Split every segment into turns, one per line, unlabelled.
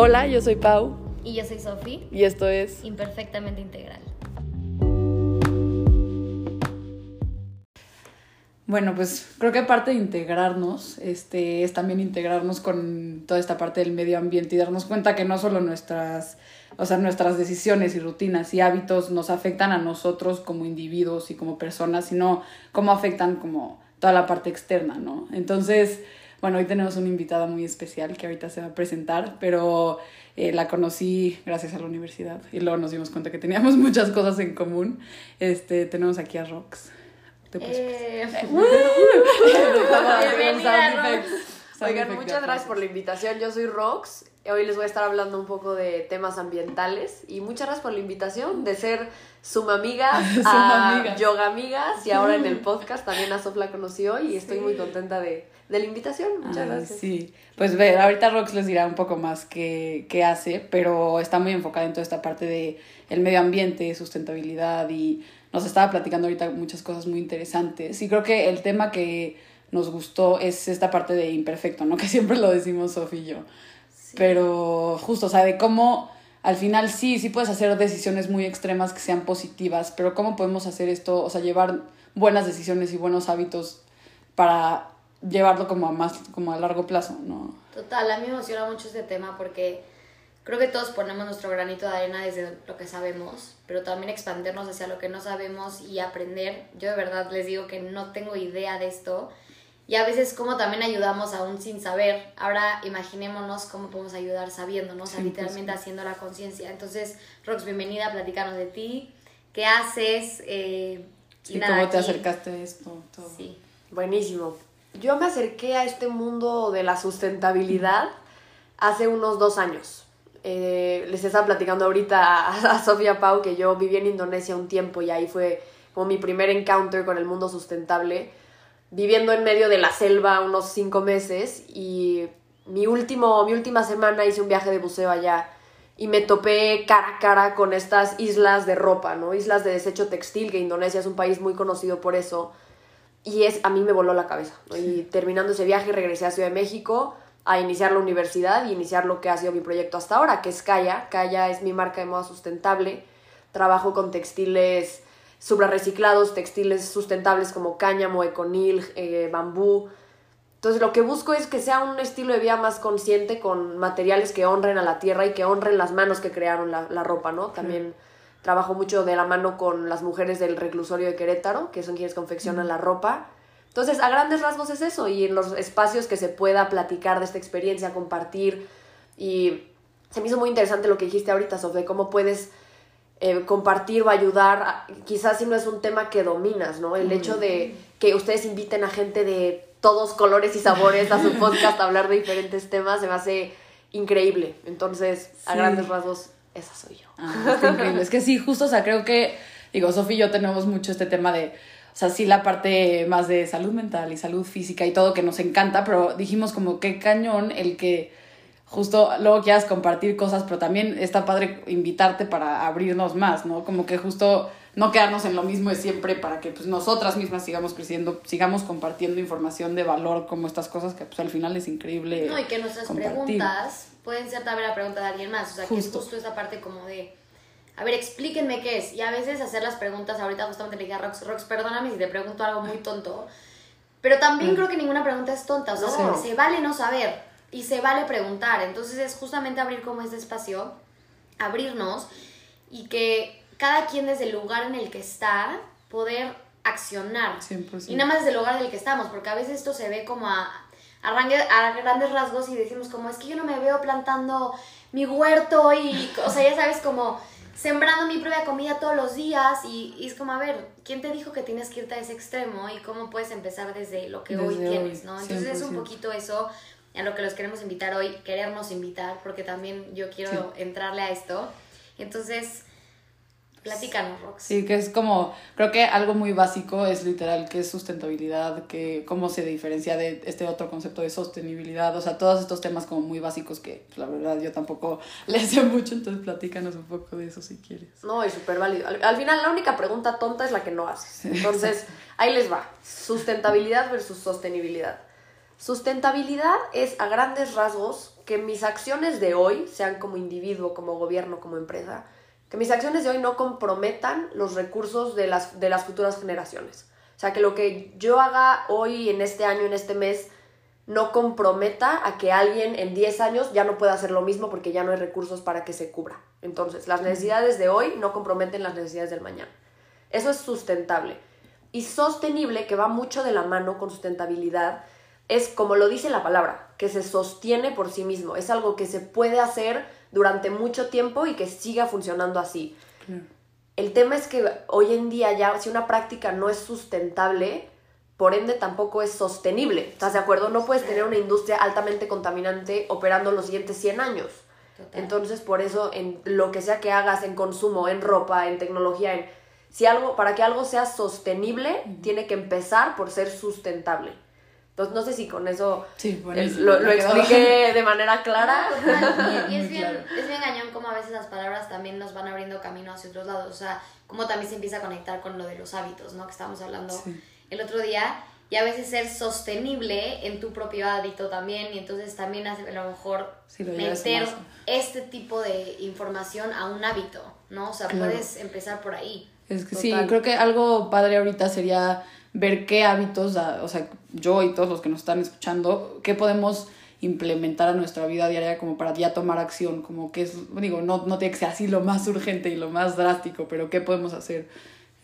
Hola, yo soy Pau.
Y yo soy Sofi.
Y esto es
Imperfectamente Integral.
Bueno, pues creo que parte de integrarnos este, es también integrarnos con toda esta parte del medio ambiente y darnos cuenta que no solo nuestras, o sea, nuestras decisiones y rutinas y hábitos nos afectan a nosotros como individuos y como personas, sino cómo afectan como toda la parte externa, ¿no? Entonces, bueno, hoy tenemos una invitada muy especial que ahorita se va a presentar, pero eh, la conocí gracias a la universidad y luego nos dimos cuenta que teníamos muchas cosas en común. Este, tenemos aquí a Rox.
Eh,
Oigan, muchas gracias por la invitación. Yo soy Rox. Hoy les voy a estar hablando un poco de temas ambientales. Y muchas gracias por la invitación de ser suma amigas, a yoga amigas. Y ahora en el podcast también a Sof la conoció y estoy muy contenta de, de la invitación. Muchas gracias.
Sí, pues ve, ahorita Rox les dirá un poco más qué, qué hace, pero está muy enfocada en toda esta parte de el medio ambiente, sustentabilidad y nos estaba platicando ahorita muchas cosas muy interesantes. Y creo que el tema que nos gustó es esta parte de imperfecto, ¿no? Que siempre lo decimos Sofía y yo. Pero justo, o sea, de cómo al final sí, sí puedes hacer decisiones muy extremas que sean positivas, pero cómo podemos hacer esto, o sea, llevar buenas decisiones y buenos hábitos para llevarlo como a más, como a largo plazo, ¿no?
Total, a mí me emociona mucho este tema porque creo que todos ponemos nuestro granito de arena desde lo que sabemos, pero también expandernos hacia lo que no sabemos y aprender. Yo de verdad les digo que no tengo idea de esto y a veces como también ayudamos aún sin saber. Ahora imaginémonos cómo podemos ayudar sabiéndonos, o sea, literalmente haciendo la conciencia. Entonces, Rox, bienvenida, platicarnos de ti, qué haces eh,
y cómo te acercaste a esto. Todo.
Sí. Buenísimo. Yo me acerqué a este mundo de la sustentabilidad hace unos dos años. Eh, les estaba platicando ahorita a, Sofía Pau que yo viví en Indonesia un tiempo y ahí fue como mi primer encounter con el mundo sustentable, viviendo en medio de la selva unos cinco meses y mi, último, mi última semana hice un viaje de buceo allá y me topé cara a cara con estas islas de ropa, ¿no? Islas de desecho textil, que Indonesia es un país muy conocido por eso. Y es, a mí me voló la cabeza. Y terminando ese viaje regresé a Ciudad de México a iniciar la universidad y iniciar lo que ha sido mi proyecto hasta ahora, que es Kaya. Kaya es mi marca de moda sustentable. Trabajo con textiles reciclados, textiles sustentables como cáñamo, econil, eh, bambú. Entonces lo que busco es que sea un estilo de vida más consciente con materiales que honren a la tierra y que honren las manos que crearon la, la ropa, ¿no? También trabajo mucho de la mano con las mujeres del reclusorio de Querétaro, que son quienes confeccionan la ropa entonces, a grandes rasgos es eso, y en los espacios que se pueda platicar de esta experiencia, compartir, y se me hizo muy interesante lo que dijiste ahorita sobre cómo puedes eh, compartir o ayudar, quizás si no es un tema que dominas, ¿no? El hecho de que ustedes inviten a gente de todos colores y sabores a su podcast a hablar de diferentes temas, se me hace increíble. Entonces, a grandes rasgos, esa soy yo.
Ah, increíble. es que sí, justo, o sea, creo que, digo, Sofía y yo tenemos mucho este tema de o sea, sí la parte más de salud mental y salud física y todo que nos encanta, pero dijimos como qué cañón el que justo luego quieras compartir cosas, pero también está padre invitarte para abrirnos más, ¿no? Como que justo no quedarnos en lo mismo de siempre para que pues nosotras mismas sigamos creciendo, sigamos compartiendo información de valor como estas cosas que pues al final es increíble.
No, y que nuestras preguntas pueden ser también la pregunta de alguien más, o sea, que es justo esa parte como de a ver, explíquenme qué es. Y a veces hacer las preguntas, ahorita justamente le dije a Rox, Rox, perdóname si te pregunto algo muy tonto, pero también mm. creo que ninguna pregunta es tonta, o sea, se vale no saber y se vale preguntar. Entonces es justamente abrir como ese espacio, abrirnos y que cada quien desde el lugar en el que está, poder accionar. 100%. Y nada más desde el lugar en el que estamos, porque a veces esto se ve como a, a, a grandes rasgos y decimos como, es que yo no me veo plantando mi huerto y, o sea, ya sabes como sembrando mi propia comida todos los días y, es como, a ver, ¿quién te dijo que tienes que irte a ese extremo y cómo puedes empezar desde lo que hoy tienes, ¿no? Entonces es un poquito eso a lo que los queremos invitar hoy, querernos invitar, porque también yo quiero entrarle a esto. Entonces, Platícanos, Rox.
Sí, que es como, creo que algo muy básico es literal que es sustentabilidad, que cómo se diferencia de este otro concepto de sostenibilidad, o sea, todos estos temas como muy básicos que pues, la verdad yo tampoco le sé mucho, entonces platícanos un poco de eso si quieres.
No, es súper válido. Al, final la única pregunta tonta es la que no haces. Entonces, ahí les va. Sustentabilidad versus sostenibilidad. Sustentabilidad es a grandes rasgos que mis acciones de hoy, sean como individuo, como gobierno, como empresa, que mis acciones de hoy no comprometan los recursos de las, de las futuras generaciones. O sea, que lo que yo haga hoy, en este año, en este mes, no comprometa a que alguien en 10 años ya no pueda hacer lo mismo porque ya no hay recursos para que se cubra. Entonces, las necesidades de hoy no comprometen las necesidades del mañana. Eso es sustentable. Y sostenible, que va mucho de la mano con sustentabilidad, es como lo dice la palabra, que se sostiene por sí mismo. Es algo que se puede hacer durante mucho tiempo y que siga funcionando así. El tema es que hoy en día ya, si una práctica no es sustentable, por ende tampoco es sostenible. ¿Estás de acuerdo? No puedes tener una industria altamente contaminante operando los siguientes 100 años. Entonces, por eso, en lo que sea que hagas en consumo, en ropa, en tecnología, en, si algo, para que algo sea sostenible, tiene que empezar por ser sustentable. Entonces, no sé si con eso, lo, lo expliqué de manera clara.
y, es, bien, es bien gañón como a veces las palabras también nos van abriendo camino hacia otros lados. O sea, como también se empieza a conectar con lo de los hábitos, ¿no? Que estábamos hablando el otro día y a veces ser sostenible en tu propio hábito también y entonces también a lo mejor meter este tipo de información a un hábito, ¿no? O sea, puedes empezar por ahí.
Es que sí, creo que algo padre ahorita sería ver qué hábitos, o sea, yo y todos los que nos están escuchando, qué podemos implementar a nuestra vida diaria como para ya tomar acción, como que es, digo, no, no tiene que ser así lo más urgente y lo más drástico, pero qué podemos hacer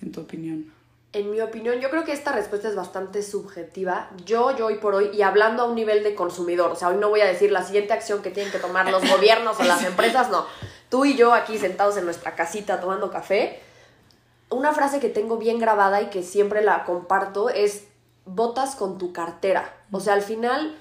en tu opinión
en mi opinión, yo creo que esta respuesta es bastante subjetiva. Yo, yo hoy por hoy, y hablando a un nivel de consumidor, o sea, hoy no voy a decir la siguiente acción que tienen que tomar los gobiernos o las empresas, no. Tú y yo aquí sentados en nuestra casita tomando café, una frase que tengo bien grabada y que siempre la comparto es, votas con tu cartera. O sea, al final,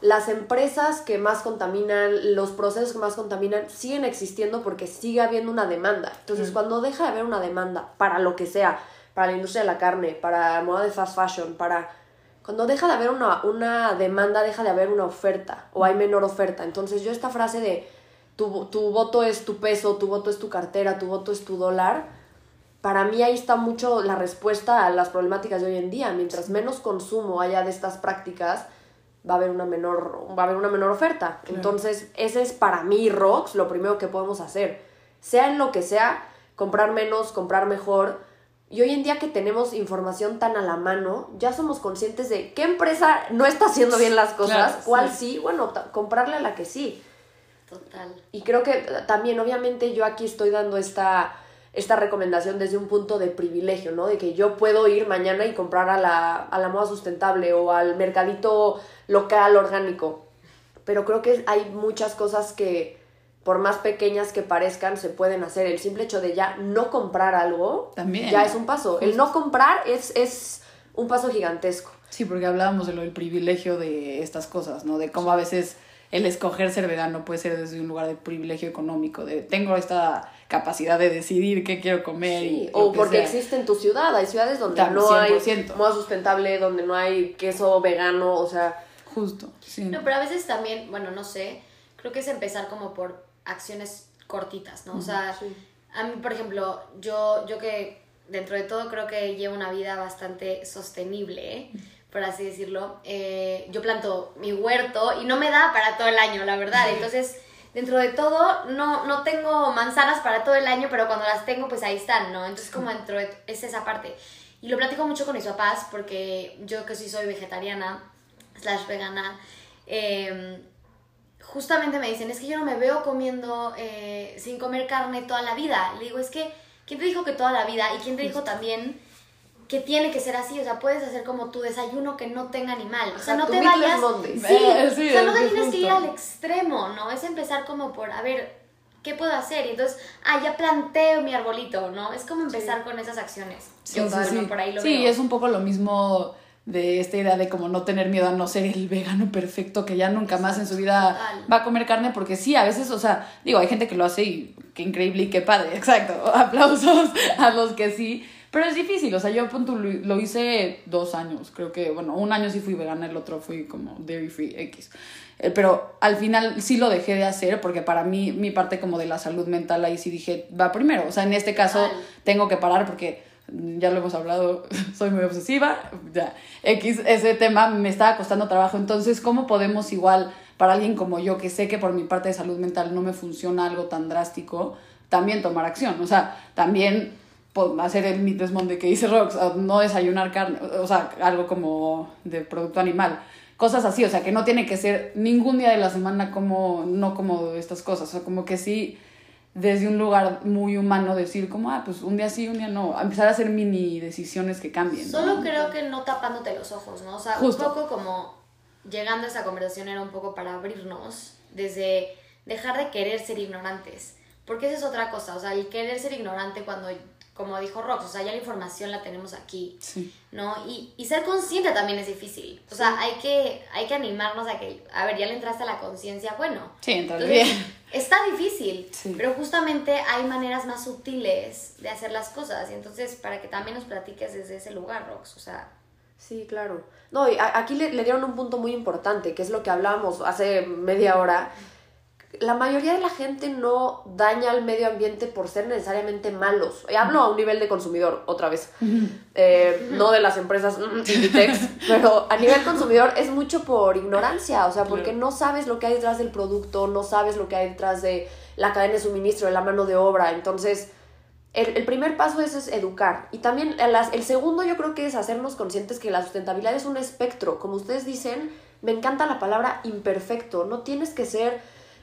las empresas que más contaminan, los procesos que más contaminan, siguen existiendo porque sigue habiendo una demanda. Entonces, cuando deja de haber una demanda para lo que sea, para la industria de la carne, para moda de fast fashion, para... Cuando deja de haber una, una demanda, deja de haber una oferta o hay menor oferta. Entonces yo esta frase de tu, tu voto es tu peso, tu voto es tu cartera, tu voto es tu dólar, para mí ahí está mucho la respuesta a las problemáticas de hoy en día. Mientras menos consumo haya de estas prácticas, va a haber una menor, va a haber una menor oferta. Entonces, ese es para mí, Rox, lo primero que podemos hacer. Sea en lo que sea, comprar menos, comprar mejor, y hoy en día que tenemos información tan a la mano, ya somos conscientes de qué empresa no está haciendo bien las cosas, cuál sí. bueno, comprarle a la que sí.
Total.
Y creo que también, obviamente, yo aquí estoy dando esta, esta recomendación desde un punto de privilegio, ¿no? De que yo puedo ir mañana y comprar a la, a la moda sustentable o al mercadito local orgánico. Pero creo que hay muchas cosas que, por más pequeñas que parezcan, se pueden hacer. El simple hecho de ya no comprar algo, También. ya es un paso. El no comprar es, es un paso gigantesco.
Sí, porque hablábamos de lo del privilegio de estas cosas, ¿no? De cómo a veces el escoger ser vegano puede ser desde un lugar de privilegio económico, de tengo esta capacidad de decidir qué quiero comer. y
o porque existe en tu ciudad, hay ciudades donde no hay moda sustentable, donde no hay queso vegano, o sea...
Justo, sí.
No, pero a veces también, bueno, no sé, creo que es empezar como por acciones cortitas, ¿no? O sea, a mí, por ejemplo, yo, yo que dentro de todo creo que llevo una vida bastante sostenible, por así decirlo, eh, yo planto mi huerto y no me da para todo el año, la verdad. Entonces, dentro de todo, no, no tengo manzanas para todo el año, pero cuando las tengo, pues ahí están, ¿no? Entonces, como dentro de, es esa parte. Y lo platico mucho con mis papás, porque yo que sí soy vegetariana, slash vegana, eh, justamente me dicen, es que yo no me veo comiendo eh, sin comer carne toda la vida. Le digo, es que, ¿quién te dijo que toda la vida? ¿Y quién te dijo también que tiene que ser así? O sea, puedes hacer como tu desayuno que no tenga animal. O sea, no te vayas... Sí, o sea, no tienes que ir al extremo, ¿no? Es empezar como por, a ver, ¿qué puedo hacer? Y entonces, ah, ya planteo mi arbolito, ¿no? Es como empezar con esas acciones.
Sí, sí, por ahí lo sí, es un poco lo mismo de esta idea de como no tener miedo a no ser el vegano perfecto que ya nunca más en su vida va a comer carne, porque sí, a veces, o sea, digo, hay gente que lo hace y qué increíble y qué padre, exacto, aplausos a los que sí, pero es difícil, o sea, yo lo hice dos años, creo que, bueno, un año sí fui vegana, el otro fui como dairy free X, eh, pero al final sí lo dejé de hacer porque para mí mi parte como de la salud mental ahí sí dije, va primero, o sea, en este caso tengo que parar porque ya lo hemos hablado, soy muy obsesiva, ya, X, ese tema me estaba costando trabajo, entonces, ¿cómo podemos igual, para alguien como yo, que sé que por mi parte de salud mental no me funciona algo tan drástico, también tomar acción? O sea, también hacer el meat de que dice Rox, no desayunar carne, o sea, algo como de producto animal. Cosas así, o sea, que no tiene que ser ningún día de la semana como, no como estas cosas, o sea, como que sí desde un lugar muy humano decir como, ah, pues un día sí, un día no, empezar a hacer mini decisiones que cambien.
Solo creo que no tapándote los ojos, ¿no? O sea, un poco como llegando a esa conversación era un poco para abrirnos desde dejar de querer ser ignorantes, porque esa es otra cosa, o sea, el querer ser ignorante cuando como dijo Rox, o sea, ya la información la tenemos aquí, ¿no? Y, y, ser consciente también es difícil. O sea, hay, que, hay que animarnos a que, a ver, ya le entraste a la conciencia, bueno.
Sí, entras bien.
Está difícil, pero justamente hay maneras más sutiles de hacer las cosas. Y entonces, para que también nos platiques desde ese lugar, Rox, o sea...
Sí, claro. No, y aquí le, le dieron un punto muy importante, que es lo que hablábamos hace media hora, la mayoría de la gente no daña al medio ambiente por ser necesariamente malos. Y hablo a un nivel de consumidor, otra vez. Eh, no de las empresas Inditex, pero a nivel consumidor es mucho por ignorancia, o sea, porque no sabes lo que hay detrás del producto, no sabes lo que hay detrás de la cadena de suministro, de la mano de obra. Entonces, el, primer paso es, es, educar. Y también el, el segundo yo creo que es hacernos conscientes que la sustentabilidad es un espectro. Como ustedes dicen, me encanta la palabra imperfecto. No tienes que ser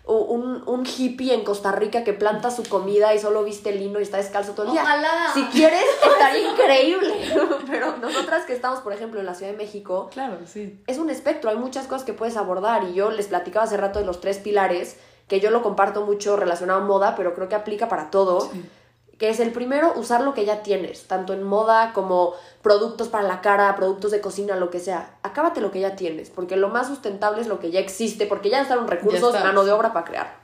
un, un, hippie en Costa Rica que planta su comida y solo viste lino y está descalzo todo el día.
Ojalá.
Si quieres, estaría increíble. Pero nosotras que estamos, por ejemplo, en la Ciudad de México,
claro, sí.
es un espectro, hay muchas cosas que puedes abordar. Y yo les platicaba hace rato de los tres pilares, que yo lo comparto mucho relacionado a moda, pero creo que aplica para todo. Sí que es el primero, usar lo que ya tienes, tanto en moda como productos para la cara, productos de cocina, lo que sea. Acábate lo que ya tienes, porque lo más sustentable es lo que ya existe, porque ya están recursos, mano de obra para crear.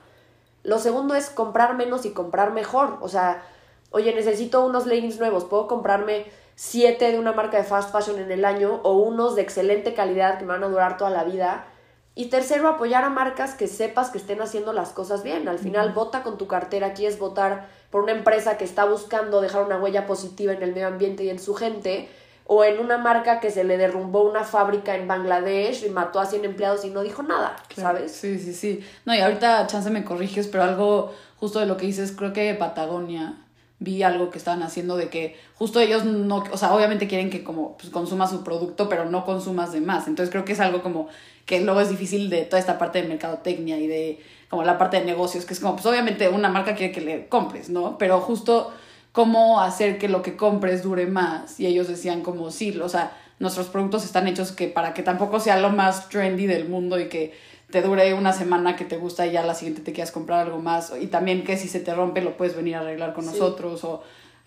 Lo segundo es comprar menos y comprar mejor. O sea, oye, necesito unos leggings nuevos, puedo comprarme siete de una marca de fast fashion en el año o unos de excelente calidad que me van a durar toda la vida. Y tercero, apoyar a marcas que sepas que estén haciendo las cosas bien. Al final, vota con tu cartera, aquí es votar por una empresa que está buscando dejar una huella positiva en el medio ambiente y en su gente, o en una marca que se le derrumbó una fábrica en Bangladesh y mató a 100 empleados y no dijo nada, ¿sabes?
Sí, sí, sí. No, y ahorita chance me corriges, pero algo justo de lo que dices, creo que Patagonia vi algo que estaban haciendo de que justo ellos no, o sea, obviamente quieren que como pues, consumas su producto, pero no consumas de más. Entonces creo que es algo como que luego es difícil de toda esta parte de mercadotecnia y de como la parte de negocios, que es como, pues obviamente una marca quiere que le compres, ¿no? Pero justo cómo hacer que lo que compres dure más. Y ellos decían como, sí, o sea, nuestros productos están hechos que para que tampoco sea lo más trendy del mundo y que te dure una semana que te gusta y ya la siguiente te quieras comprar algo más. Y también que si se te rompe lo puedes venir a arreglar con nosotros o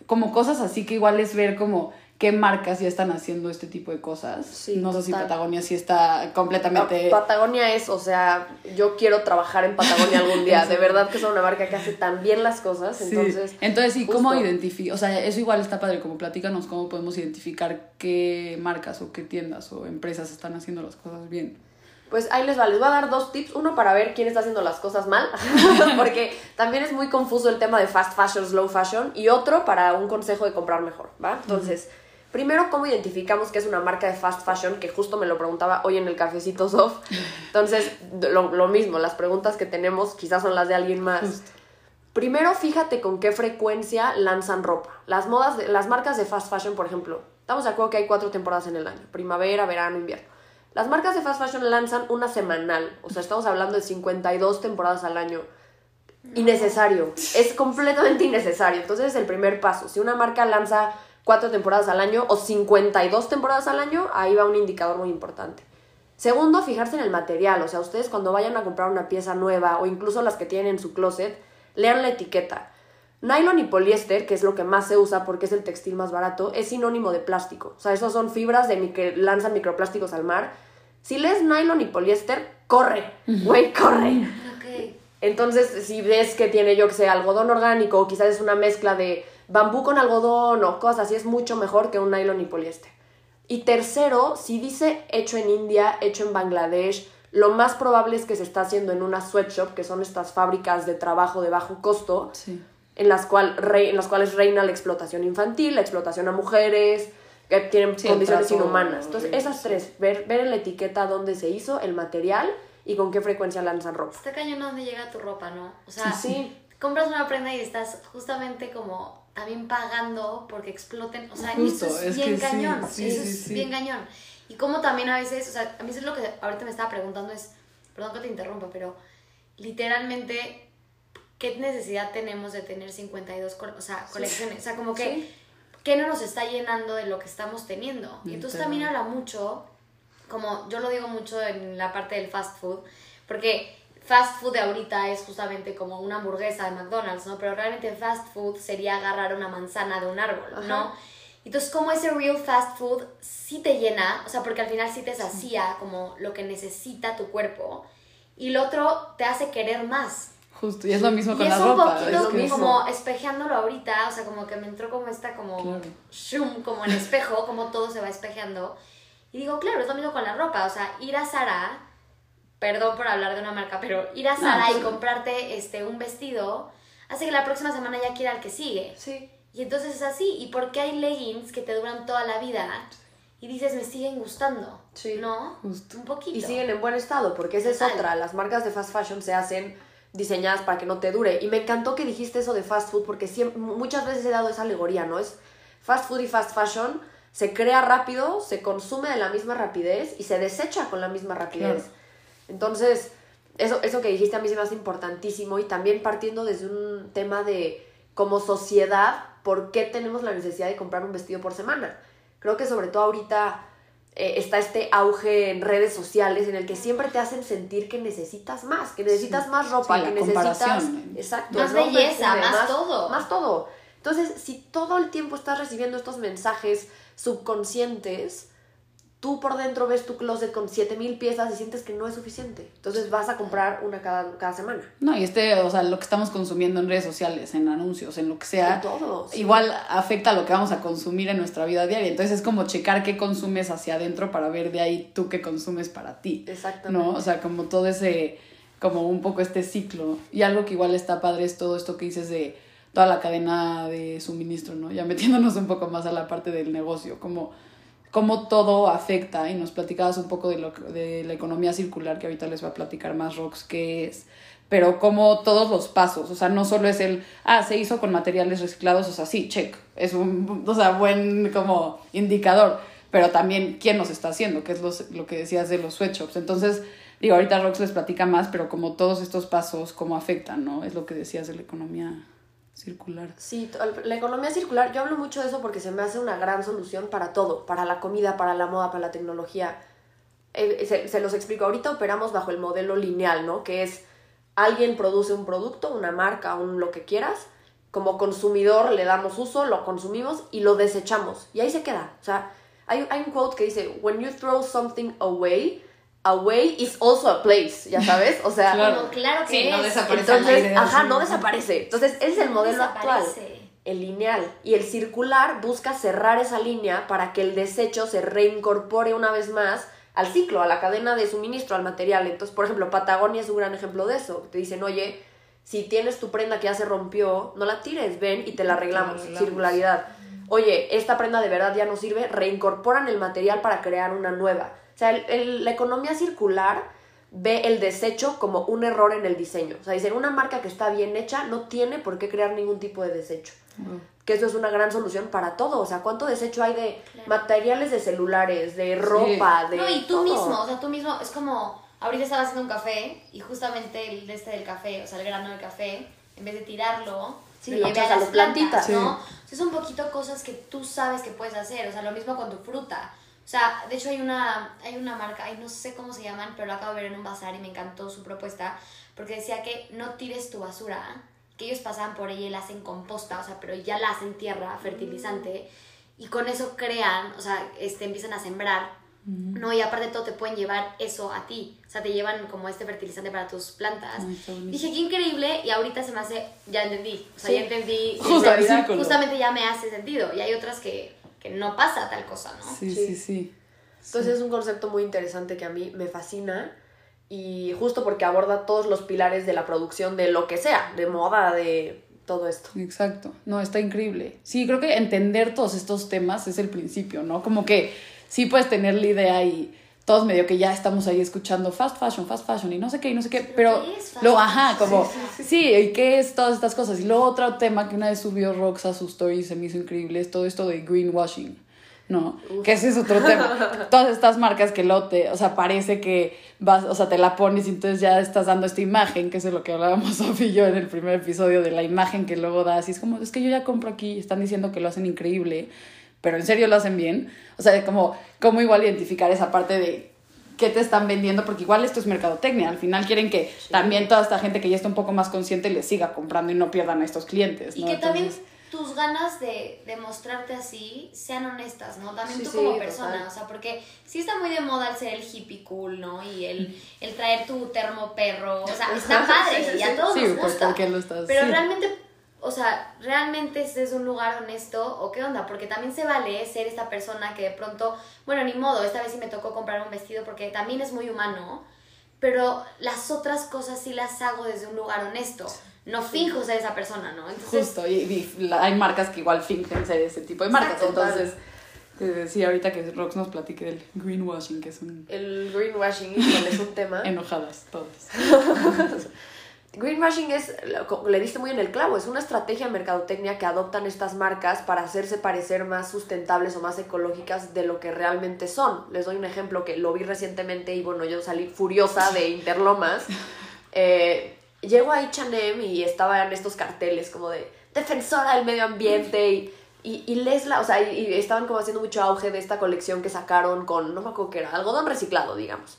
como cosas así que igual es ver como qué marcas ya están haciendo este tipo de cosas. Sí, no sé si Patagonia sí está completamente...
Patagonia es, o sea, yo quiero trabajar en Patagonia algún día. De verdad que es una marca que hace tan bien las cosas. Entonces,
entonces sí, ¿cómo identificar? O sea, eso igual está padre, como platícanos cómo podemos identificar qué marcas o qué tiendas o empresas están haciendo las cosas bien.
Pues ahí les va, les voy a dar dos tips. Uno para ver quién está haciendo las cosas mal, porque también es muy confuso el tema de fast fashion, slow fashion. Y otro para un consejo de comprar mejor, ¿va? Entonces... Primero, ¿cómo identificamos que es una marca de fast fashion? Que justo me lo preguntaba hoy en el cafecito soft. Entonces, lo, mismo, las preguntas que tenemos quizás son las de alguien más. Primero, fíjate con qué frecuencia lanzan ropa. Las modas, de, las marcas de fast fashion, por ejemplo, estamos de acuerdo que hay cuatro temporadas en el año: primavera, verano, invierno. Las marcas de fast fashion lanzan una semanal, o sea, estamos hablando de 52 temporadas al año. Innecesario, es completamente innecesario. Entonces, es el primer paso. Si una marca lanza cuatro temporadas al año o 52 temporadas al año, ahí va un indicador muy importante. Segundo, fijarse en el material, o sea, ustedes cuando vayan a comprar una pieza nueva o incluso las que tienen en su closet, lean la etiqueta. Nylon y poliéster, que es lo que más se usa porque es el textil más barato, es sinónimo de plástico. O sea, esos son fibras de que lanzan microplásticos al mar. Si lees nylon y poliéster, corre, güey, corre. Entonces, si ves que tiene, yo que sé, algodón orgánico o quizás es una mezcla de bambú con algodón o cosas así es mucho mejor que un nylon y poliéster. Y tercero, si dice hecho en India, hecho en Bangladesh, lo más probable es que se está haciendo en una sweatshop, que son estas fábricas de trabajo de bajo costo. En las, cual, en las cuales reina la explotación infantil, la explotación a mujeres, que tienen condiciones inhumanas. Entonces, esas tres, ver, ver en la etiqueta dónde se hizo, el material y con qué frecuencia lanzan ropa.
Está cañón dónde llega tu ropa, ¿no? O sea, sí. compras una prenda y estás justamente como también pagando porque exploten. O sea, eso es, bien cañón. eso es bien cañón. Y como también a veces, o sea, a mí eso es lo que ahorita me estaba preguntando es, perdón que te interrumpa, pero literalmente, ¿qué necesidad tenemos de tener 52 o sea, colecciones? O sea, como que, ¿qué no nos está llenando de lo que estamos teniendo? Y entonces también habla mucho, como yo lo digo mucho en la parte del fast food, porque fast food de ahorita es justamente como una hamburguesa de McDonald's, ¿no? Pero realmente fast food sería agarrar una manzana de un árbol, ¿no? Entonces, como ese real fast food sí te llena, o sea, porque al final sí te sacía como lo que necesita tu cuerpo, y el otro te hace querer más.
Justo, y es lo mismo con la ropa.
Y es un poquito como espejeándolo ahorita, o sea, como que me entró como esta como shum, como el espejo, como todo se va espejeando. Y digo, claro, es lo mismo con la ropa, o sea, ir a Sara, perdón por hablar de una marca, pero ir a Sara y comprarte este un vestido hace que la próxima semana ya quiera el que sigue. Sí. Y entonces es así. ¿Y por qué hay leggings que te duran toda la vida? Y dices, me siguen gustando. Sí. ¿No? Justo. Un poquito.
Y siguen en buen estado, porque esa es otra. Las marcas de fast fashion se hacen diseñadas para que no te dure. Y me encantó que dijiste eso de fast food, porque siempre, muchas veces he dado esa alegoría, ¿no? Es fast food y fast fashion. Se crea rápido, se consume de la misma rapidez y se desecha con la misma rapidez. Entonces, eso, eso que dijiste a mí se me hace importantísimo y también partiendo desde un tema de como sociedad, ¿por qué tenemos la necesidad de comprar un vestido por semana? Creo que sobre todo ahorita eh, está este auge en redes sociales en el que siempre te hacen sentir que necesitas más, que necesitas más ropa, que necesitas
exacto, más belleza, más todo.
Más todo. Entonces, si todo el tiempo estás recibiendo estos mensajes subconscientes, tú por dentro ves tu closet con 7000 piezas y sientes que no es suficiente. Entonces vas a comprar una cada, cada semana.
No, y este, o sea, lo que estamos consumiendo en redes sociales, en anuncios, en lo que sea, todo, igual afecta a lo que vamos a consumir en nuestra vida diaria. Entonces es como checar qué consumes hacia adentro para ver de ahí tú qué consumes para ti. Exactamente. ¿No? O sea, como todo ese, como un poco este ciclo. Y algo que igual está padre es todo esto que dices de toda la cadena de suministro, ¿no? Ya metiéndonos un poco más a la parte del negocio, como cómo todo afecta y nos platicabas un poco de, lo, de la economía circular, que ahorita les voy a platicar más, Rox, qué es, pero como todos los pasos, o sea, no solo es el, ah, se hizo con materiales reciclados, o sea, sí, check, es un, o sea, buen como indicador, pero también quién nos está haciendo, que es lo que decías de los sweatshops. Entonces, digo, ahorita Rox les platica más, pero como todos estos pasos, cómo afectan, ¿no? Es lo que decías de la economía circular.
Sí, la economía circular, yo hablo mucho de eso porque se me hace una gran solución para todo, para la comida, para la moda, para la tecnología. Eh, se, se, los explico, ahorita operamos bajo el modelo lineal, ¿no? Que es alguien produce un producto, una marca, un lo que quieras, como consumidor le damos uso, lo consumimos y lo desechamos. Y ahí se queda. O sea, hay, hay un quote que dice, when you throw something away, away is also a place, ya sabes, o sea,
claro, claro que
no desaparece. Entonces, ajá, no desaparece. Entonces, ese es el modelo actual. El lineal y el circular busca cerrar esa línea para que el desecho se reincorpore una vez más al ciclo, a la cadena de suministro, al material. Entonces, por ejemplo, Patagonia es un gran ejemplo de eso. Te dicen, oye, si tienes tu prenda que ya se rompió, no la tires, ven y te la arreglamos. Circularidad. Oye, esta prenda de verdad ya no sirve, reincorporan el material para crear una nueva. O sea, la economía circular ve el desecho como un error en el diseño. O sea, dicen, una marca que está bien hecha no tiene por qué crear ningún tipo de desecho. Que eso es una gran solución para todo. O sea, ¿cuánto desecho hay de materiales de celulares, de ropa, de.
No, y tú mismo, o sea, tú mismo, es como. Ahorita estaba haciendo un café y justamente el de este del café, o sea, el grano del café, en vez de tirarlo, sí, lo llevé a las plantitas, ¿no? O sea, son un poquito cosas que tú sabes que puedes hacer. O sea, lo mismo con tu fruta o sea, de hecho hay una, hay una marca, ay, no sé cómo se llaman, pero lo acabo de ver en un bazar y me encantó su propuesta, porque decía que no tires tu basura, que ellos pasaban por ella y la hacen composta, o sea, pero ya la hacen tierra, fertilizante, y con eso crean, o sea, este, empiezan a sembrar, ¿no? Y aparte de todo te pueden llevar eso a ti, o sea, te llevan como este fertilizante para tus plantas. Dije, qué increíble, y ahorita se me hace, ya entendí, o sea, ya entendí, justamente ya me hace sentido, y hay otras que que no pasa tal cosa, ¿no?
Sí, sí, sí.
Entonces es un concepto muy interesante que a mí me fascina y justo porque aborda todos los pilares de la producción de lo que sea, de moda, de todo esto.
Exacto, no, está increíble. Sí, creo que entender todos estos temas es el principio, ¿no? Como que sí puedes tener la idea y todos medio que ya estamos ahí escuchando fast fashion, fast fashion y no sé qué y no sé qué, pero luego, ajá, como, sí, ¿y qué es todas estas cosas? Y luego otro tema que una vez subió Rox a su story y se me hizo increíble es todo esto de greenwashing. ¿no? Que ese es otro tema. Todas estas marcas que lote, o sea, parece que vas, o sea, te la pones y entonces ya estás dando esta imagen, que es de lo que hablábamos Sofía y yo en el primer episodio, de la imagen que luego das, y es como, es que yo ya compro aquí, están diciendo que lo hacen increíble, pero en serio lo hacen bien. O sea, como, cómo igual identificar esa parte de qué te están vendiendo, porque igual esto es mercadotecnia. Al final quieren que también toda esta gente que ya está un poco más consciente les siga comprando y no pierdan a estos clientes.
Y que también tus ganas de, de, mostrarte así sean honestas, ¿no? También tú como persona, o sea, porque sí está muy de moda el ser el hippie cool, ¿no? Y el, el traer tu termo perro, o sea, está padre y a todos nos gusta. Lo estás, pero realmente, o sea, realmente es un lugar honesto o qué onda, porque también se vale ser esta persona que de pronto, bueno, ni modo, esta vez sí me tocó comprar un vestido porque también es muy humano, pero las otras cosas sí las hago desde un lugar honesto no finjo ser esa persona, ¿no?
Entonces, Justo, y, hay marcas que igual fingen ser ese tipo de marcas, entonces... sí, ahorita que Rox nos platique del greenwashing, que es un...
El greenwashing es un tema.
Enojadas, todas.
greenwashing es, le diste muy en el clavo, es una estrategia de mercadotecnia que adoptan estas marcas para hacerse parecer más sustentables o más ecológicas de lo que realmente son. Les doy un ejemplo que lo vi recientemente y bueno, yo salí furiosa de Interlomas. Eh, llego a H&M y estaban estos carteles como de defensora del medio ambiente y, y, y lesla, o sea, y, estaban como haciendo mucho auge de esta colección que sacaron con, no me acuerdo qué era, algodón reciclado, digamos.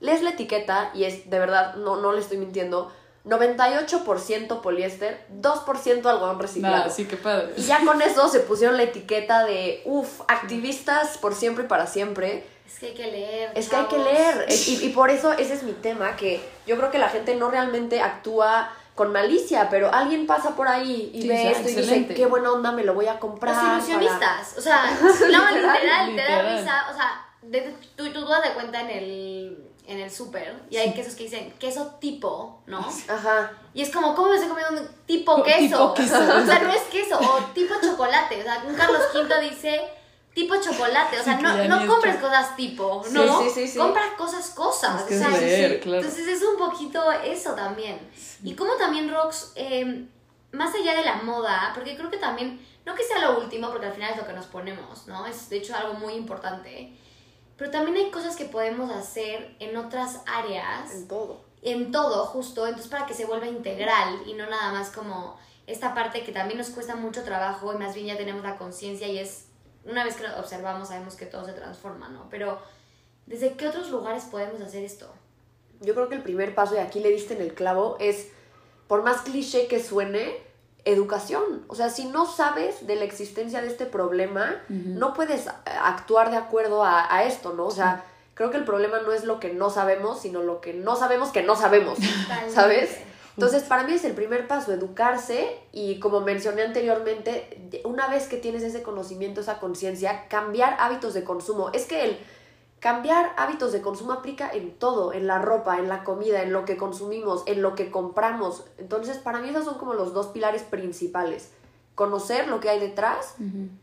Les la etiqueta y es, de verdad, no, no le estoy mintiendo, 98% poliéster, 2% algodón reciclado.
Nada, sí, qué padre.
Y ya con eso se pusieron la etiqueta de, uff, activistas por siempre y para siempre
es que hay que leer.
Es que hay que leer. Y, por eso ese es mi tema, que yo creo que la gente no realmente actúa con malicia, pero alguien pasa por ahí y ve esto y dice, qué buena onda, me lo voy a comprar.
Los ilusionistas, o sea, no, literal, te da risa, o sea, tú, tú das de cuenta en el en el súper y hay quesos que dicen queso tipo, ¿no?
Ajá.
Y es como, ¿cómo me estoy comiendo un tipo queso? Tipo queso. o sea, no es queso, o tipo chocolate. O sea, un Carlos V dice tipo chocolate. O sea, no, no compres cosas tipo, ¿no? Sí, sí, sí, Compras cosas, cosas. o sea, Entonces es un poquito eso también. Y como también Rox, em, más allá de la moda, porque creo que también, no que sea lo último, porque al final es lo que nos ponemos, ¿no? Es de hecho algo muy importante. Pero también hay cosas que podemos hacer en otras áreas.
En todo.
En todo, justo. Entonces, para que se vuelva integral y no nada más como esta parte que también nos cuesta mucho trabajo y más bien ya tenemos la conciencia y es una vez que lo observamos sabemos que todo se transforma, ¿no? Pero ¿desde qué otros lugares podemos hacer esto?
Yo creo que el primer paso, y aquí le diste en el clavo, es, por más cliché que suene, educación. O sea, si no sabes de la existencia de este problema, no puedes actuar de acuerdo a, esto, ¿no? O sea, creo que el problema no es lo que no sabemos, sino lo que no sabemos que no sabemos, ¿sabes? Entonces, para mí es el primer paso, educarse y como mencioné anteriormente, una vez que tienes ese conocimiento, esa conciencia, cambiar hábitos de consumo. Es que el cambiar hábitos de consumo aplica en todo, en la ropa, en la comida, en lo que consumimos, en lo que compramos. Entonces, para mí esos son como los dos pilares principales. Conocer lo que hay detrás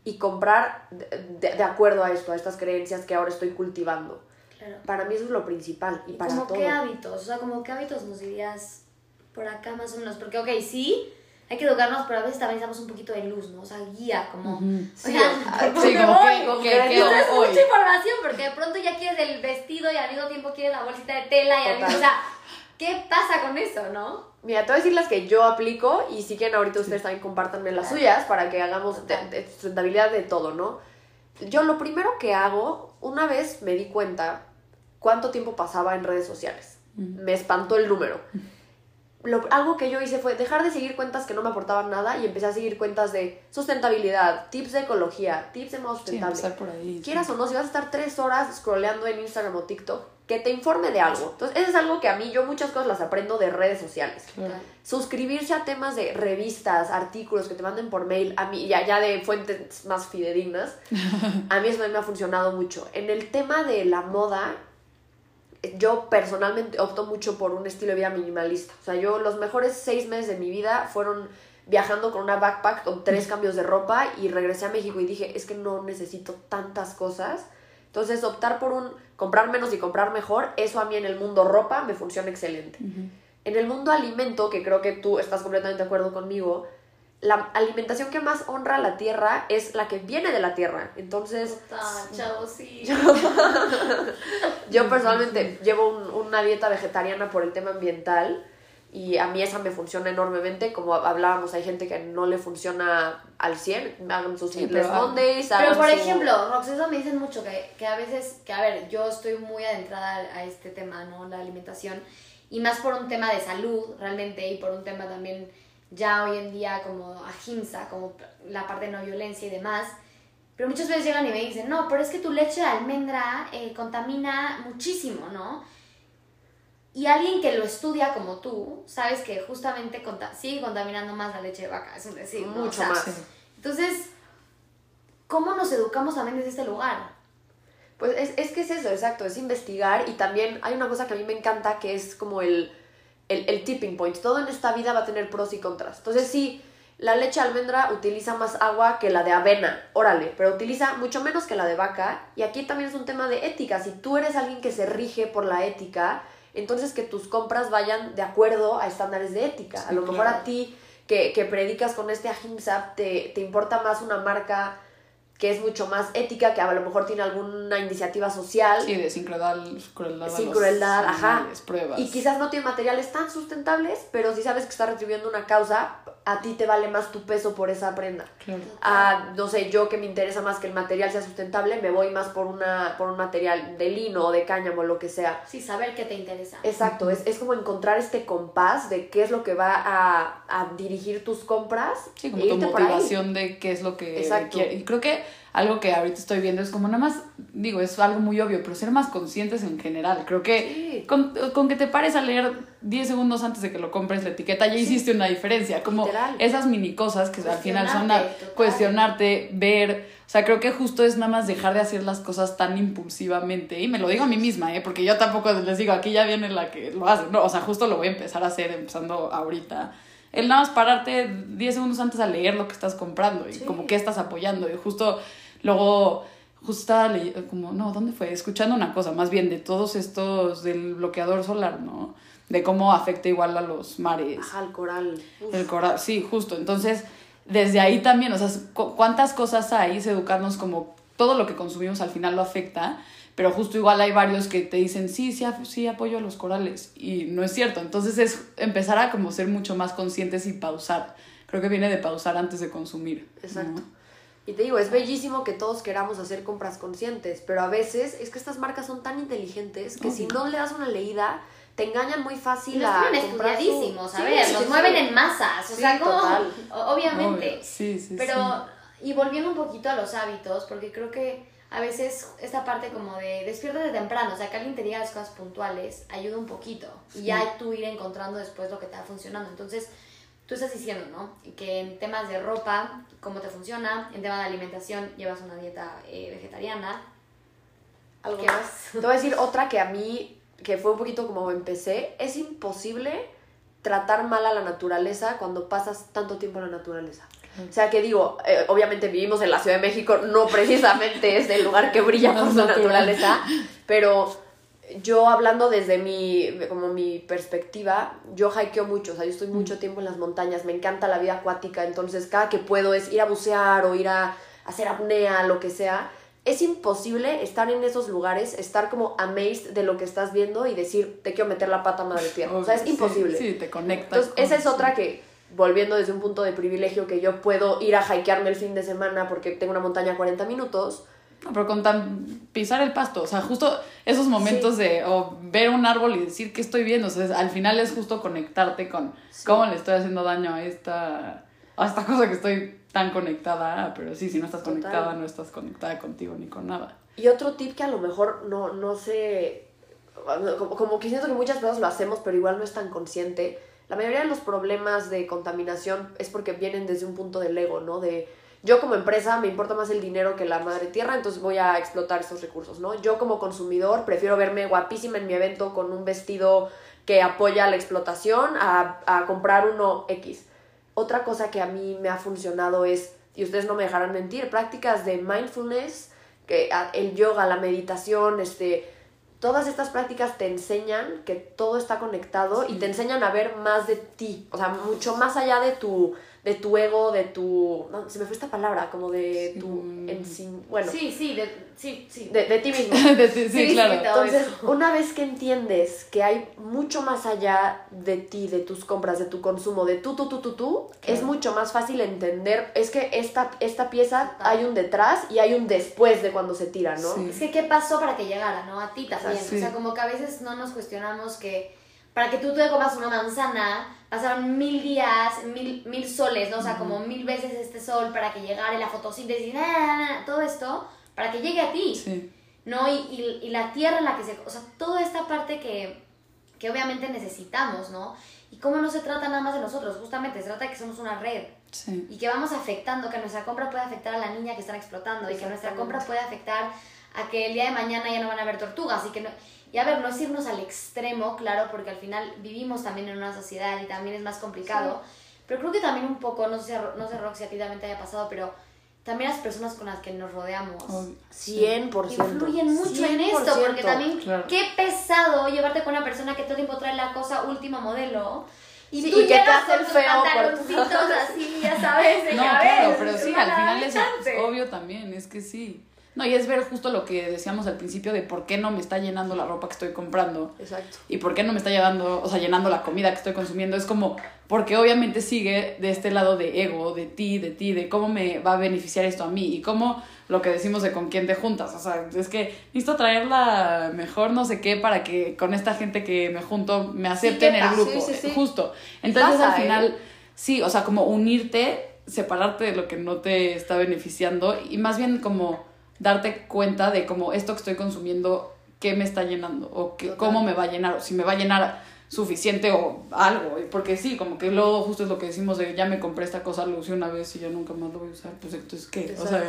y comprar de, acuerdo a esto, a estas creencias que ahora estoy cultivando. Para mí eso es lo principal y, para
todo. qué hábitos? O sea, como qué hábitos nos dirías por acá más o menos, porque ok, sí, hay que educarnos, pero a veces también necesitamos un poquito de luz, ¿no? O sea, guía, como... Sí, o sea, sí, como que, que, es mucha información, porque de pronto ya quieres el vestido y al mismo tiempo quieres la bolsita de tela y al mismo, o sea, ¿qué pasa con eso, no?
Mira, te voy a decir las que yo aplico y si quieren ahorita ustedes también compártanme las suyas para que hagamos de, de sustentabilidad de todo, ¿no? Yo lo primero que hago, una vez me di cuenta cuánto tiempo pasaba en redes sociales. Me espantó el número algo que yo hice fue dejar de seguir cuentas que no me aportaban nada y empecé a seguir cuentas de sustentabilidad, tips de ecología, tips de modo sustentable. por ahí, Quieras o no, si vas a estar tres horas scrolleando en Instagram o TikTok, que te informe de algo. Entonces, eso es algo que a mí, yo muchas cosas las aprendo de redes sociales. Suscribirse a temas de revistas, artículos que te manden por mail, a mí, ya, ya de fuentes más fidedignas, a mí eso me ha funcionado mucho. En el tema de la moda, yo personalmente opto mucho por un estilo de vida minimalista. O sea, yo los mejores seis meses de mi vida fueron viajando con una backpack con tres cambios de ropa y regresé a México y dije, es que no necesito tantas cosas. Entonces, optar por un comprar menos y comprar mejor, eso a mí en el mundo ropa me funciona excelente. En el mundo alimento, que creo que tú estás completamente de acuerdo conmigo, la alimentación que más honra a la tierra es la que viene de la tierra. Entonces.
chavo, sí.
Yo, personalmente llevo una dieta vegetariana por el tema ambiental y a mí esa me funciona enormemente. Como hablábamos, hay gente que no le funciona al 100, hagan sus sí,
pero, Mondays. Pero por ejemplo, Rox, eso me dicen mucho que, que a veces, que a ver, yo estoy muy adentrada a este tema, ¿no? La alimentación y más por un tema de salud realmente y por un tema también ya hoy en día como ahimsa, como la parte de no violencia y demás. Pero muchas veces llegan y me dicen, no, pero es que tu leche de almendra eh, contamina muchísimo, ¿no? Y alguien que lo estudia como tú, sabes que justamente sigue contaminando más la leche de vaca, es un decir,
mucho más.
Entonces, ¿cómo nos educamos también desde este lugar?
Pues es, es que es eso, exacto, es investigar y también hay una cosa que a mí me encanta que es como el, el, el tipping point. Todo en esta vida va a tener pros y contras. Entonces sí, la leche de almendra utiliza más agua que la de avena, órale, pero utiliza mucho menos que la de vaca. Y aquí también es un tema de ética. Si tú eres alguien que se rige por la ética, entonces que tus compras vayan de acuerdo a estándares de ética. a lo mejor a ti que, que predicas con este ahimsa te, te importa más una marca que es mucho más ética, que a lo mejor tiene alguna iniciativa social.
Sí, de sin crueldad,
crueldad sin crueldad, ajá. Pruebas. Y quizás no tiene materiales tan sustentables, pero si sabes que está retribuyendo una causa, a ti te vale más tu peso por esa prenda. Claro. Ah, no sé, yo que me interesa más que el material sea sustentable, me voy más por una por un material de lino o de cáñamo, lo que sea.
Sí, saber qué te interesa.
Exacto, es, es como encontrar este compás de qué es lo que va a, a dirigir tus compras.
Sí, como tu motivación de qué es lo que Exacto. Y creo que algo que ahorita estoy viendo es como nada más, digo, es algo muy obvio, pero ser más conscientes en general. Creo que con, con, que te pares a leer 10 segundos antes de que lo compres la etiqueta, ya hiciste una diferencia. Como esas mini cosas que al final son a cuestionarte, ver. O sea, creo que justo es nada más dejar de hacer las cosas tan impulsivamente. Y me lo digo a mí misma, ¿eh? Porque yo tampoco les digo, aquí ya viene la que lo hace. No, o sea, justo lo voy a empezar a hacer empezando ahorita el nada más pararte 10 segundos antes a leer lo que estás comprando y como qué estás apoyando. Y justo Luego, justo como, no, ¿dónde fue? Escuchando una cosa, más bien de todos estos, del bloqueador solar, ¿no? De cómo afecta igual a los mares.
Ajá, el coral.
El coral, sí, justo. Entonces, desde ahí también, o sea, cuántas cosas hay, es educarnos como todo lo que consumimos al final lo afecta, pero justo igual hay varios que te dicen, sí, sí, sí apoyo a los corales, y no es cierto. Entonces es empezar a como ser mucho más conscientes y pausar. Creo que viene de pausar antes de consumir.
Exacto. Y te digo, es bellísimo que todos queramos hacer compras conscientes, pero a veces es que estas marcas son tan inteligentes que si no le das una leída, te engañan muy fácil
y a estudiadísimos, a ver, los mueven en masas, o sea, como, obviamente. Sí, sí, pero, y volviendo un poquito a los hábitos, porque creo que a veces esta parte como de despierta de temprano, o sea, que alguien te diga las cosas puntuales, ayuda un poquito, y ya tú ir encontrando después lo que te va funcionando. Entonces, tú estás diciendo, ¿no? Que en temas de ropa, cómo te funciona, en tema de alimentación, llevas una dieta eh, vegetariana.
¿Algo más? Te voy a decir otra que a mí, que fue un poquito como empecé, es imposible tratar mal a la naturaleza cuando pasas tanto tiempo en la naturaleza. O sea, que digo, eh, obviamente vivimos en la Ciudad de México, no precisamente es el lugar que brilla por su naturaleza, pero yo hablando desde mi, como mi perspectiva, yo hikeo mucho, o sea, yo estoy mucho tiempo en las montañas, me encanta la vida acuática, entonces cada que puedo es ir a bucear o ir a, hacer apnea, lo que sea. Es imposible estar en esos lugares, estar como amazed de lo que estás viendo y decir, te quiero meter la pata madre tierra. O sea, es imposible.
Sí, te conectas.
Entonces, esa es otra que, volviendo desde un punto de privilegio, que yo puedo ir a hikearme el fin de semana porque tengo una montaña a 40 minutos
no, pero con tan pisar el pasto, o sea, justo esos momentos de o ver un árbol y decir que estoy viendo, o sea, al final es justo conectarte con cómo le estoy haciendo daño a esta, a esta cosa que estoy tan conectada, pero sí, si no estás conectada, no estás conectada contigo ni con nada.
Y otro tip que a lo mejor no, no sé, como, como que siento que muchas veces lo hacemos, pero igual no es tan consciente. La mayoría de los problemas de contaminación es porque vienen desde un punto del ego, ¿no? De yo como empresa me importa más el dinero que la madre tierra, entonces voy a explotar estos recursos, ¿no? Yo como consumidor prefiero verme guapísima en mi evento con un vestido que apoya la explotación a, a comprar uno X. otra cosa que a mí me ha funcionado es, y ustedes no me dejarán mentir, prácticas de mindfulness, que el yoga, la meditación, este, todas estas prácticas te enseñan que todo está conectado y te enseñan a ver más de ti, o sea, mucho más allá de tu de tu ego, de tu... No, se me fue esta palabra, como de tu... En sí, bueno.
Sí, sí, de, sí, sí.
De, de ti mismo.
de ti, sí, claro.
Entonces, una vez que entiendes que hay mucho más allá de ti, de tus compras, de tu consumo, de tú, tú, tú, tú, tú, es mucho más fácil entender. Es que esta, esta pieza hay un detrás y hay un después de cuando se tira, ¿no?
Es que qué pasó para que llegara, ¿no? A ti también. O sea, como que a veces no nos cuestionamos que para que tú te comas una manzana, pasaron mil días, mil, mil soles, ¿no? O sea, como mil veces este sol para que llegara la fotosíntesis, todo esto, para que llegue a ti. Sí. ¿No? Y, y, la tierra en la que se... O sea, toda esta parte que, que obviamente necesitamos, ¿no? Y cómo no se trata nada más de nosotros, justamente se trata de que somos una red. Sí. Y que vamos afectando, que nuestra compra puede afectar a la niña que están explotando y que nuestra compra puede afectar a que el día de mañana ya no van a haber tortugas y que no, y a ver, no es irnos al extremo, claro, porque al final vivimos también en una sociedad y también es más complicado. Pero creo que también un poco, no sé, no sé Roxy, a ti también te haya pasado, pero también las personas con las que nos rodeamos.
100%.
Influyen mucho en esto, porque también qué pesado llevarte con una persona que todo el tiempo trae la cosa último modelo. Y tú y que te hace el feo por... así, ya sabes.
no, claro, pero sí, al final es obvio también, es que sí. No, y es ver justo lo que decíamos al principio de por qué no me está llenando la ropa que estoy comprando.
Exacto.
Y por qué no me está llenando, o sea, llenando la comida que estoy consumiendo. Es como, porque obviamente sigue de este lado de ego, de ti, de ti, de cómo me va a beneficiar esto a mí y cómo lo que decimos de con quién te juntas. O sea, es que necesito traerla mejor no sé qué para que con esta gente que me junto me acepte en el grupo. Sí, sí, Justo. Entonces al final, ¿eh? sí, o sea, como unirte, separarte de lo que no te está beneficiando y más bien como darte cuenta de cómo esto que estoy consumiendo, qué me está llenando o que, cómo me va a llenar o si me va a llenar suficiente o algo. Porque sí, como que luego justo es lo que decimos de ya me compré esta cosa, lo usé una vez y ya nunca más lo voy a usar. Pues entonces, ¿qué? O sea,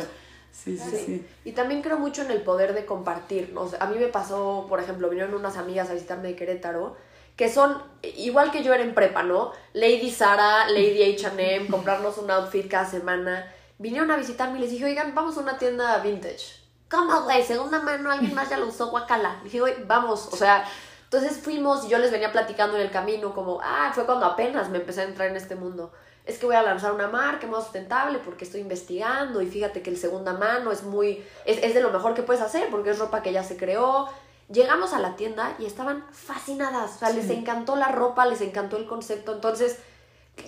sí, sí, sí,
Y también creo mucho en el poder de compartir. O sea, a mí me pasó, por ejemplo, vinieron unas amigas a visitarme de Querétaro que son igual que yo era en prepa, ¿no? Lady Sara, Lady H&M, comprarnos un outfit cada semana vinieron a visitarme y les dije, oigan, vamos a una tienda vintage. ¿Cómo, güey? Segunda mano, alguien más ya lo usó, guacala. dije, oye, vamos, o sea, entonces fuimos y yo les venía platicando en el camino como, ah, fue cuando apenas me empecé a entrar en este mundo. Es que voy a lanzar una marca más sustentable porque estoy investigando y fíjate que el segunda mano es muy, es, es de lo mejor que puedes hacer porque es ropa que ya se creó. Llegamos a la tienda y estaban fascinadas, o sea, les encantó la ropa, les encantó el concepto, entonces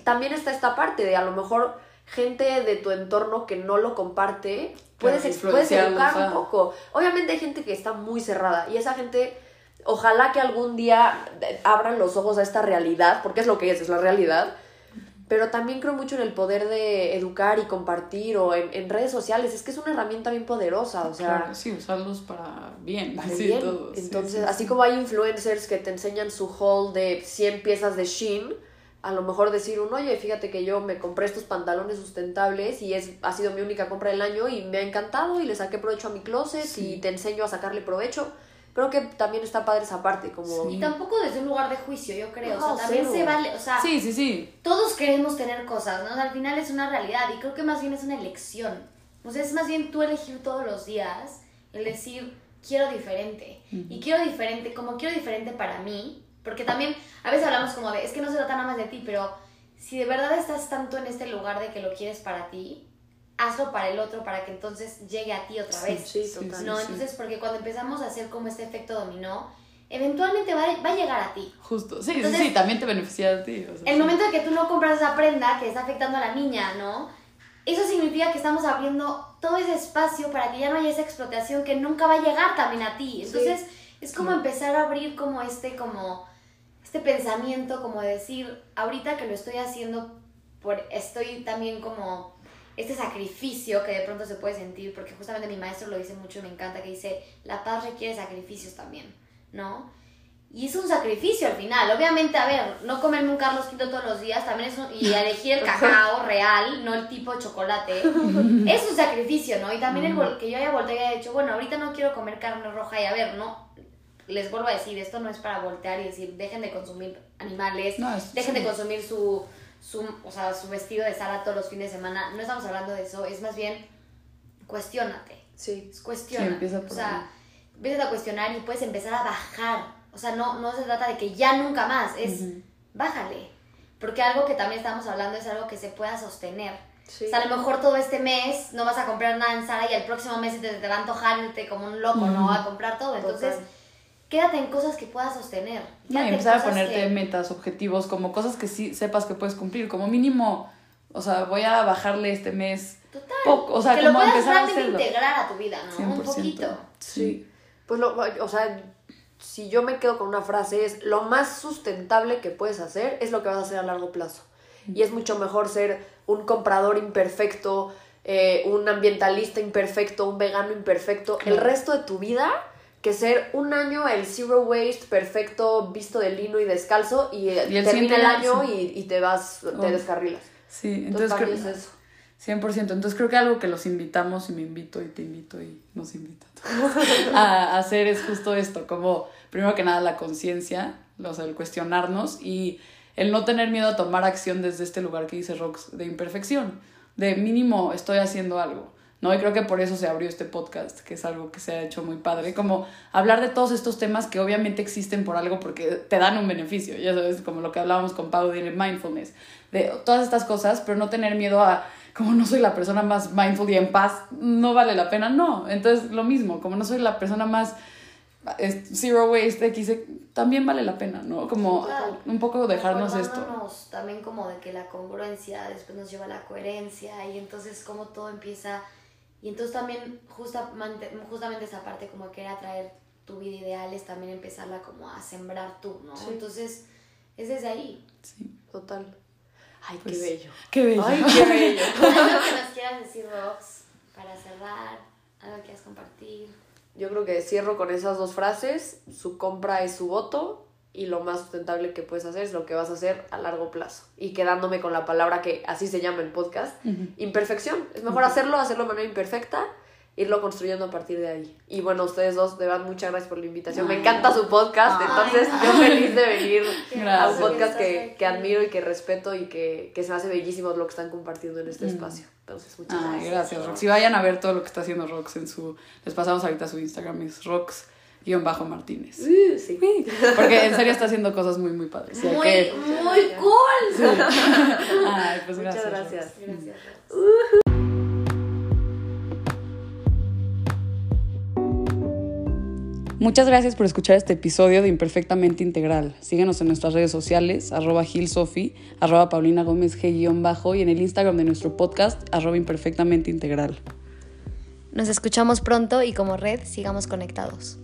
también está esta parte de a lo mejor gente de tu entorno que no lo comparte, puedes, puedes educar un poco. Obviamente hay gente que está muy cerrada y esa gente, ojalá que algún día abran los ojos a esta realidad, porque es lo que es, es la realidad. Pero también creo mucho en el poder de educar y compartir o en, redes sociales. Es que es una herramienta bien poderosa, o sea...
sí, usarlos para bien.
Para bien. Entonces, así como hay influencers que te enseñan su haul de 100 piezas de Shein, a lo mejor decir un, oye, fíjate que yo me compré estos pantalones sustentables y es, ha sido mi única compra del año y me ha encantado y le saqué provecho a mi closet y te enseño a sacarle provecho. Creo que también está padre esa parte, como...
Y tampoco desde un lugar de juicio, yo creo. o sea, también se vale, o sea...
Sí, sí, sí.
Todos queremos tener cosas, ¿no? al final es una realidad y creo que más bien es una elección. O sea, es más bien tú elegir todos los días, el decir, quiero diferente. Y quiero diferente, como quiero diferente para mí, porque también a veces hablamos como de, es que no se trata nada más de ti, pero si de verdad estás tanto en este lugar de que lo quieres para ti, hazlo para el otro para que entonces llegue a ti otra vez.
Sí, total,
¿no? Entonces, porque cuando empezamos a hacer como este efecto dominó, eventualmente va, va a llegar a ti.
Justo, sí, sí, sí, también te beneficia a ti.
el momento de que tú no compras esa prenda que está afectando a la niña, ¿no? Eso significa que estamos abriendo todo ese espacio para que ya no haya esa explotación que nunca va a llegar también a ti. Entonces, es como empezar a abrir como este, como este pensamiento como decir, ahorita que lo estoy haciendo, por, estoy también como este sacrificio que de pronto se puede sentir, porque justamente mi maestro lo dice mucho y me encanta, que dice, la paz requiere sacrificios también, ¿no? Y es un sacrificio al final. Obviamente, a ver, no comerme un Carlos V todos los días también es un, y elegir el cacao real, no el tipo de chocolate, es un sacrificio, ¿no? Y también el que yo haya volteado y haya dicho, bueno, ahorita no quiero comer carne roja y a ver, ¿no? les vuelvo a decir, esto no es para voltear y decir, dejen de consumir animales, dejen de consumir su, su, o sea, su vestido de sala todos los fines de semana. No estamos hablando de eso, es más bien cuestiónate.
Sí.
Cuestiona.
Sí, empieza por
o sea, empiezas a cuestionar y puedes empezar a bajar. O sea, no, no se trata de que ya nunca más, es bájale. Porque algo que también estamos hablando es algo que se pueda sostener.
Sí.
O sea, a lo mejor todo este mes no vas a comprar nada en Sara y el próximo mes te, te va a antojar irte como un loco, ¿no? A comprar todo. Entonces,
Total.
Quédate en cosas que puedas sostener.
No, y empezar a ponerte
que-
metas, objetivos, como cosas que sí sepas que puedes cumplir, como mínimo, o sea, voy a bajarle este mes
Total.
poco, o sea,
que lo
como
puedas
empezar a
integrar a tu vida, ¿no? Un
100%.
poquito.
Sí.
Pues, lo, o sea, si yo me quedo con una frase es, lo más sustentable que puedes hacer es lo que vas a hacer a largo plazo. Y es mucho mejor ser un comprador imperfecto, eh, un ambientalista imperfecto, un vegano imperfecto, el resto de tu vida que ser un año el zero waste perfecto, visto de lino y descalzo y, eh,
Y el
termina el año y, y te vas, te
Oh.
descarrilas.
Sí,
Entonces,
creo
es eso.
100%. Entonces creo que algo que los invitamos y me invito y te invito y nos invita a hacer es justo esto, como primero que nada la conciencia, o sea, el cuestionarnos y el no tener miedo a tomar acción desde este lugar que dice Rox de imperfección, de mínimo estoy haciendo algo. ¿No? Y creo que por eso se abrió este podcast, que es algo que se ha hecho muy padre, como hablar de todos estos temas que obviamente existen por algo porque te dan un beneficio, ya sabes, como lo que hablábamos con Pau de mindfulness, de todas estas cosas, pero no tener miedo a, como no soy la persona más mindful y en paz, no vale la pena, no. Entonces, lo mismo, como no soy la persona más zero waste, X, también vale la pena, ¿no? Como un poco dejarnos esto.
Acordándonos también como de que la congruencia después nos lleva a la coherencia y entonces como todo empieza y entonces también justamente, justamente esa parte como de querer atraer tu vida ideal es también empezarla como a sembrar tú, ¿no?
Sí.
entonces es desde ahí.
Sí.
Total. Ay,
Pues,
qué bello.
Qué bello.
Ay, qué bello.
Algo que nos quieras decir, Rox, para cerrar, algo que quieras compartir.
Yo creo que cierro con esas dos frases. Su compra es su voto y lo más sustentable que puedes hacer es lo que vas a hacer a largo plazo. Y quedándome con la palabra que así se llama en podcast, imperfección. Es mejor hacerlo, hacerlo de manera imperfecta, irlo construyendo a partir de ahí. Y bueno, ustedes dos, de verdad, muchas gracias por la invitación. Me encanta su podcast,
Ay,
entonces yo feliz de venir a un
Gracias.
podcast que, que admiro y que respeto y que, que se me hace bellísimo lo que están compartiendo en este espacio. Entonces, muchas
Ay,
gracias.
gracias, Rox. Y vayan a ver todo lo que está haciendo Rox en su. Les pasamos ahorita su Instagram, es Rox-Martínez.
Uh, sí.
Porque en serio está haciendo cosas muy, muy padres.
Muy,
que-
muy cool.
Ay, pues
Muchas
gracias. Rox.
Muchas gracias por escuchar este episodio de Imperfectamente Integral. Síguenos en nuestras redes sociales, arroba gilsofi, arroba paulina gómez g-bajo y en el Instagram de nuestro podcast, arroba imperfectamente integral.
Nos escuchamos pronto y como red sigamos conectados.